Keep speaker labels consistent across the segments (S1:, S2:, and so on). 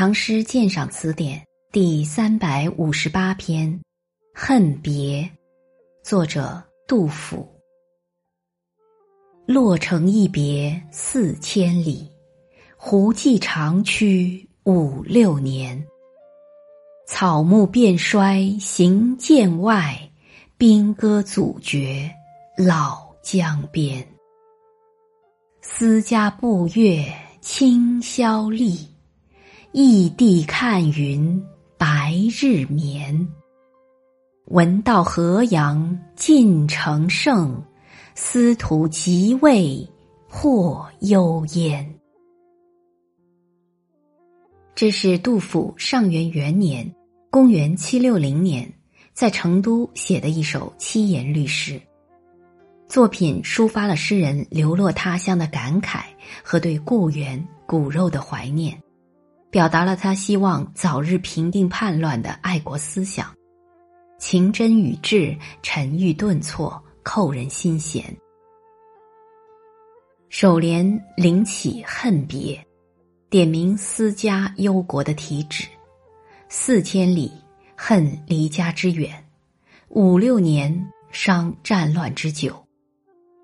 S1: 唐诗鉴赏词典第三百五十八篇《恨别》，作者杜甫。洛城一别四千里，胡骑长驱五六年。草木变衰行剑外，兵戈阻绝老江边。思家步月清宵立。异地看云白日眠，闻道河阳尽成盛，司徒即位或幽焉。这是杜甫上元元年（公元七六零年）在成都写的一首七言律诗。作品抒发了诗人流落他乡的感慨和对故园骨肉的怀念。表达了他希望早日平定叛乱的爱国思想，情真语质，沉郁顿挫，扣人心弦。首联领起恨别，点明思家忧国的体旨。四千里，恨离家之远；五六年，伤战乱之久。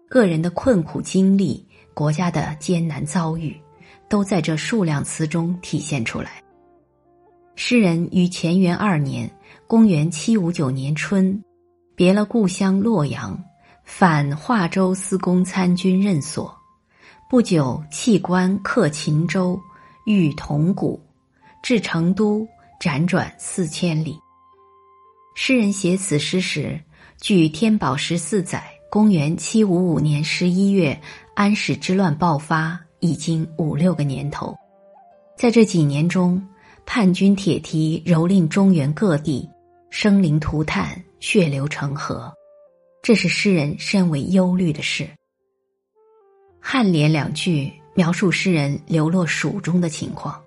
S1: 个人的困苦经历，国家的艰难遭遇。都在这数量词中体现出来。诗人于乾元二年（公元七五九年春），别了故乡洛阳，返华州司功参军任所。不久弃官克秦州，遇铜鼓，至成都，辗转四千里。诗人写此诗时，距天宝十四载（公元七五五年十一月）安史之乱爆发。已经五六个年头，在这几年中，叛军铁蹄蹂躏中原各地，生灵涂炭，血流成河，这是诗人深为忧虑的事。颔联两句描述诗人流落蜀中的情况：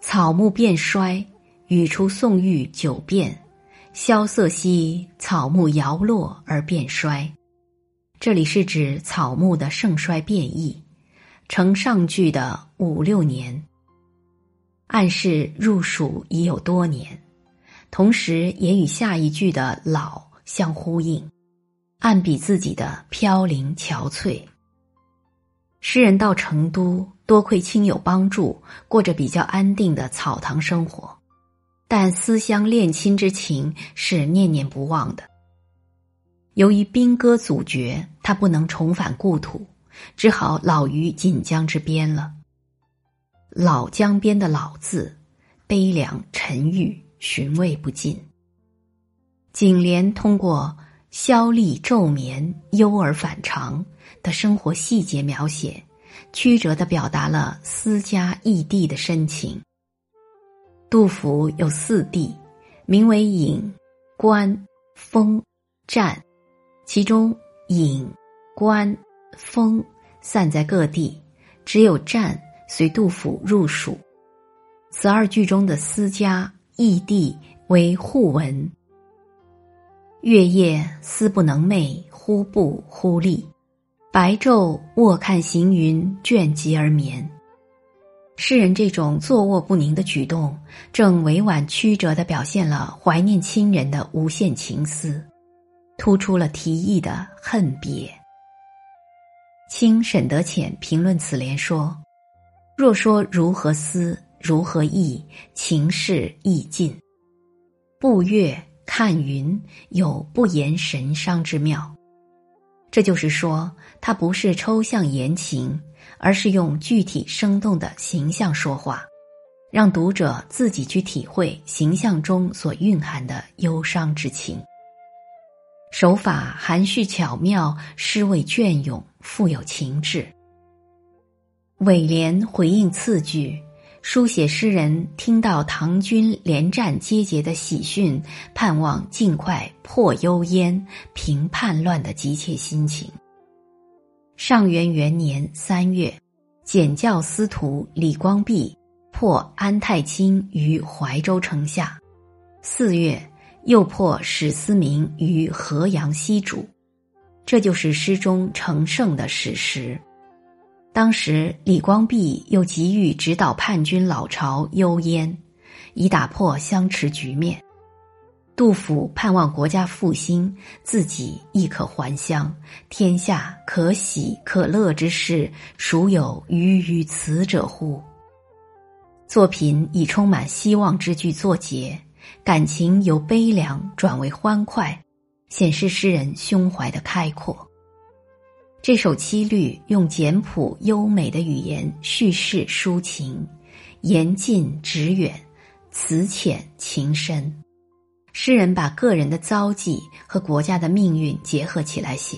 S1: 草木变衰，语出宋玉九变，萧瑟兮，草木摇落而变衰。这里是指草木的盛衰变异。承上句的五六年，暗示入蜀已有多年，同时也与下一句的老相呼应，暗比自己的飘零憔悴。诗人到成都，多亏亲友帮助，过着比较安定的草堂生活，但思乡恋亲之情是念念不忘的。由于兵戈阻绝，他不能重返故土。只好老于锦江之边了。老江边的“老”字，悲凉沉郁，寻味不尽。颈联通过萧厉昼眠、忧而反常的生活细节描写，曲折的表达了思家异地的深情。杜甫有四地，名为隐、观、封、战，其中隐、观。风散在各地，只有战随杜甫入蜀。此二句中的思家异地为互文。月夜思不能寐，忽步忽立；白昼卧看行云，倦极而眠。诗人这种坐卧不宁的举动，正委婉曲折的表现了怀念亲人的无限情思，突出了题意的恨别。清沈德潜评论此联说：“若说如何思，如何意，情事意尽。步月看云，有不言神伤之妙。这就是说，他不是抽象言情，而是用具体生动的形象说话，让读者自己去体会形象中所蕴含的忧伤之情。”手法含蓄巧妙，诗味隽永，富有情致。尾联回应次句，书写诗人听到唐军连战皆捷的喜讯，盼望尽快破幽燕、平叛乱的急切心情。上元元年三月，检校司徒李光弼破安太清于怀州城下。四月。又破史思明于河阳西渚，这就是诗中成圣的史实。当时李光弼又急于指导叛军老巢幽燕，以打破相持局面。杜甫盼望国家复兴，自己亦可还乡，天下可喜可乐之事，孰有余于此者乎？作品以充满希望之句作结，感情由悲凉转为欢快，显示诗人胸怀的开阔。这首七律用简朴优美的语言叙事抒情，言近旨远，词浅情深。诗人把个人的遭际和国家的命运结合起来写，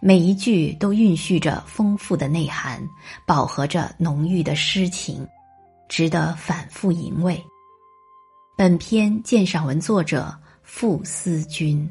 S1: 每一句都蕴蓄着丰富的内涵，饱和着浓郁的诗情，值得反复吟味。本篇鉴赏文作者傅思君。